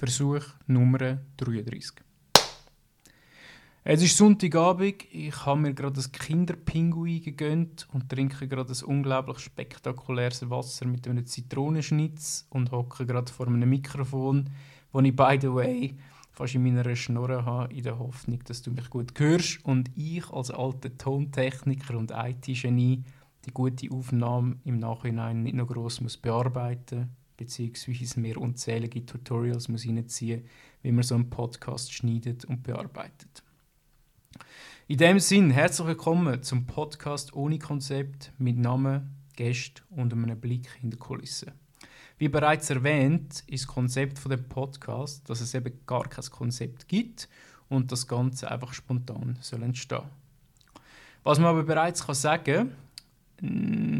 Versuch Nummer 33. Es ist Sonntagabend, ich habe mir gerade ein Kinderpinguin gegönnt und trinke gerade ein unglaublich spektakuläres Wasser mit einem Zitronenschnitz und hocke gerade vor einem Mikrofon, das ich, by the way, fast in meiner Schnurre habe, in der Hoffnung, dass du mich gut hörst und ich als alter Tontechniker und IT-Genie die gute Aufnahme im Nachhinein nicht noch gross muss bearbeiten beziehungsweise mir unzählige Tutorials muss reinziehen wie man so einen Podcast schneidet und bearbeitet. In dem Sinn, herzlich willkommen zum Podcast ohne Konzept mit Namen, Gästen und einem Blick in die Kulisse. Wie bereits erwähnt, ist das Konzept von dem Podcast, dass es eben gar kein Konzept gibt und das Ganze einfach spontan soll entstehen. Was man aber bereits kann sagen,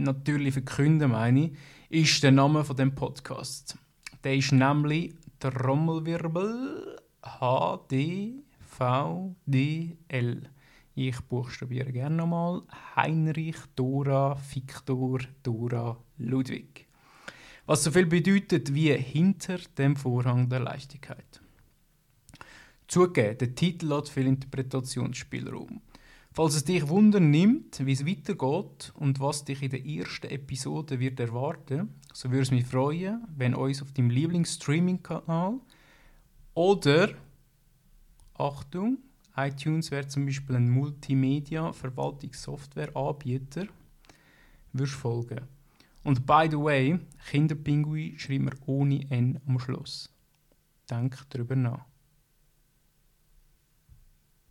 natürlich verkünden meine ich, ist der Name von dem Podcast. Der ist nämlich Trommelwirbel HDVDL. Ich buchstabiere gerne nochmal Heinrich Dora Viktor Dora Ludwig. Was so viel bedeutet wie hinter dem Vorhang der Leichtigkeit. Zugegeben, der Titel hat viel Interpretationsspielraum. Falls es dich wundern nimmt, wie es weitergeht und was dich in der ersten Episode wird erwarten, so würde es mich freuen, wenn uns auf deinem Lieblingsstreaming-Kanal oder Achtung, iTunes wäre zum Beispiel ein Multimedia-Verwaltungssoftware-Anbieter, würdest folgen. Und by the way, Kinderpinguin schreiben wir ohne N am Schluss. Denk darüber nach.